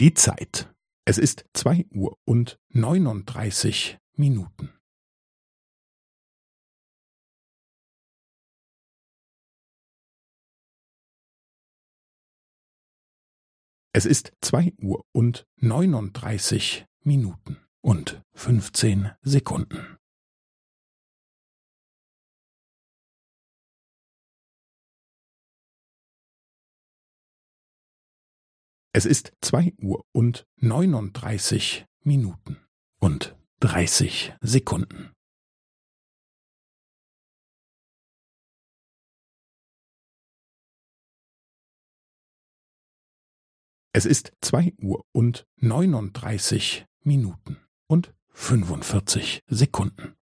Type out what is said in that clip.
Die Zeit. Es ist zwei Uhr und neununddreißig Minuten. Es ist zwei Uhr und neununddreißig Minuten und fünfzehn Sekunden. Es ist zwei Uhr und neununddreißig Minuten und dreißig Sekunden. Es ist zwei Uhr und neununddreißig Minuten und fünfundvierzig Sekunden.